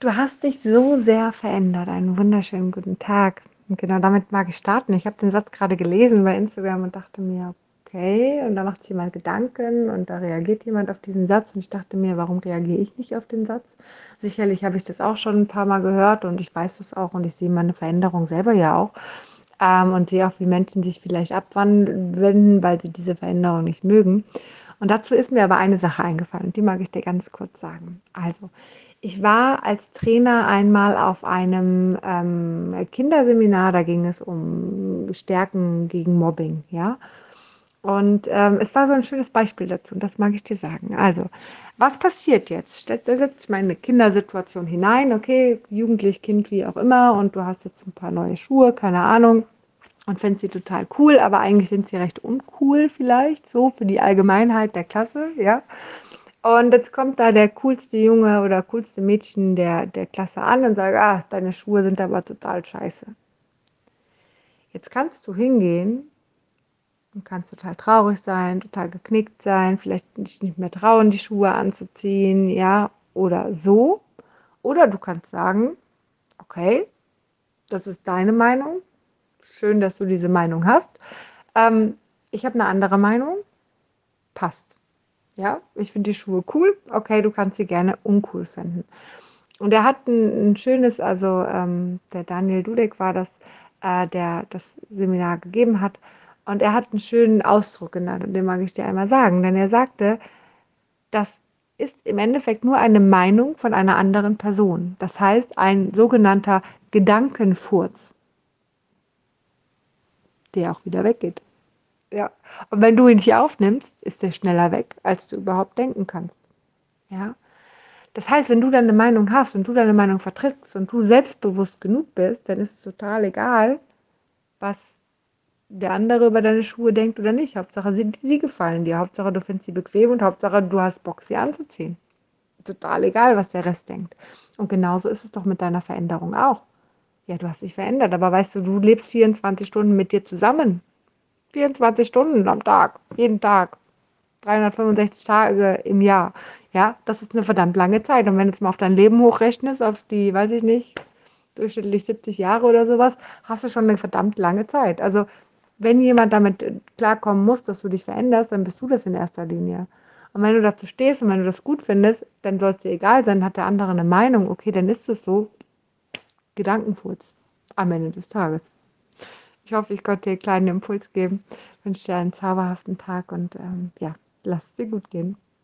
Du hast dich so sehr verändert. Einen wunderschönen guten Tag. Und genau damit mag ich starten. Ich habe den Satz gerade gelesen bei Instagram und dachte mir, okay, und da macht sich jemand Gedanken und da reagiert jemand auf diesen Satz und ich dachte mir, warum reagiere ich nicht auf den Satz? Sicherlich habe ich das auch schon ein paar Mal gehört und ich weiß das auch und ich sehe meine Veränderung selber ja auch ähm, und sehe auch, wie Menschen sich vielleicht abwenden, weil sie diese Veränderung nicht mögen. Und dazu ist mir aber eine Sache eingefallen und die mag ich dir ganz kurz sagen. Also, ich war als Trainer einmal auf einem ähm, Kinderseminar, da ging es um Stärken gegen Mobbing, ja. Und ähm, es war so ein schönes Beispiel dazu und das mag ich dir sagen. Also, was passiert jetzt? Setze ich meine Kindersituation hinein, okay, Jugendlich, Kind, wie auch immer, und du hast jetzt ein paar neue Schuhe, keine Ahnung, und findest sie total cool, aber eigentlich sind sie recht uncool vielleicht, so für die Allgemeinheit der Klasse, ja. Und jetzt kommt da der coolste Junge oder coolste Mädchen der, der Klasse an und sagt, ah, deine Schuhe sind aber total scheiße. Jetzt kannst du hingehen und kannst total traurig sein, total geknickt sein, vielleicht nicht mehr trauen, die Schuhe anzuziehen, ja, oder so. Oder du kannst sagen, okay, das ist deine Meinung. Schön, dass du diese Meinung hast. Ähm, ich habe eine andere Meinung. Passt. Ja, ich finde die Schuhe cool. Okay, du kannst sie gerne uncool finden. Und er hat ein, ein schönes, also ähm, der Daniel Dudek war das, äh, der das Seminar gegeben hat. Und er hat einen schönen Ausdruck genannt und den mag ich dir einmal sagen. Denn er sagte, das ist im Endeffekt nur eine Meinung von einer anderen Person. Das heißt, ein sogenannter Gedankenfurz, der auch wieder weggeht. Ja. Und wenn du ihn nicht aufnimmst, ist er schneller weg, als du überhaupt denken kannst. Ja. Das heißt, wenn du deine Meinung hast und du deine Meinung vertrittst und du selbstbewusst genug bist, dann ist es total egal, was der andere über deine Schuhe denkt oder nicht. Hauptsache, sie, sie gefallen dir. Hauptsache, du findest sie bequem und Hauptsache, du hast Bock, sie anzuziehen. Total egal, was der Rest denkt. Und genauso ist es doch mit deiner Veränderung auch. Ja, du hast dich verändert, aber weißt du, du lebst 24 Stunden mit dir zusammen. 24 Stunden am Tag, jeden Tag, 365 Tage im Jahr. Ja, das ist eine verdammt lange Zeit. Und wenn du jetzt mal auf dein Leben hochrechnest, auf die, weiß ich nicht, durchschnittlich 70 Jahre oder sowas, hast du schon eine verdammt lange Zeit. Also, wenn jemand damit klarkommen muss, dass du dich veränderst, dann bist du das in erster Linie. Und wenn du dazu stehst und wenn du das gut findest, dann soll es dir egal sein, hat der andere eine Meinung, okay, dann ist es so. Gedankenfurz am Ende des Tages. Ich hoffe, ich konnte dir einen kleinen Impuls geben. Ich wünsche dir einen zauberhaften Tag und ähm, ja, lass es dir gut gehen.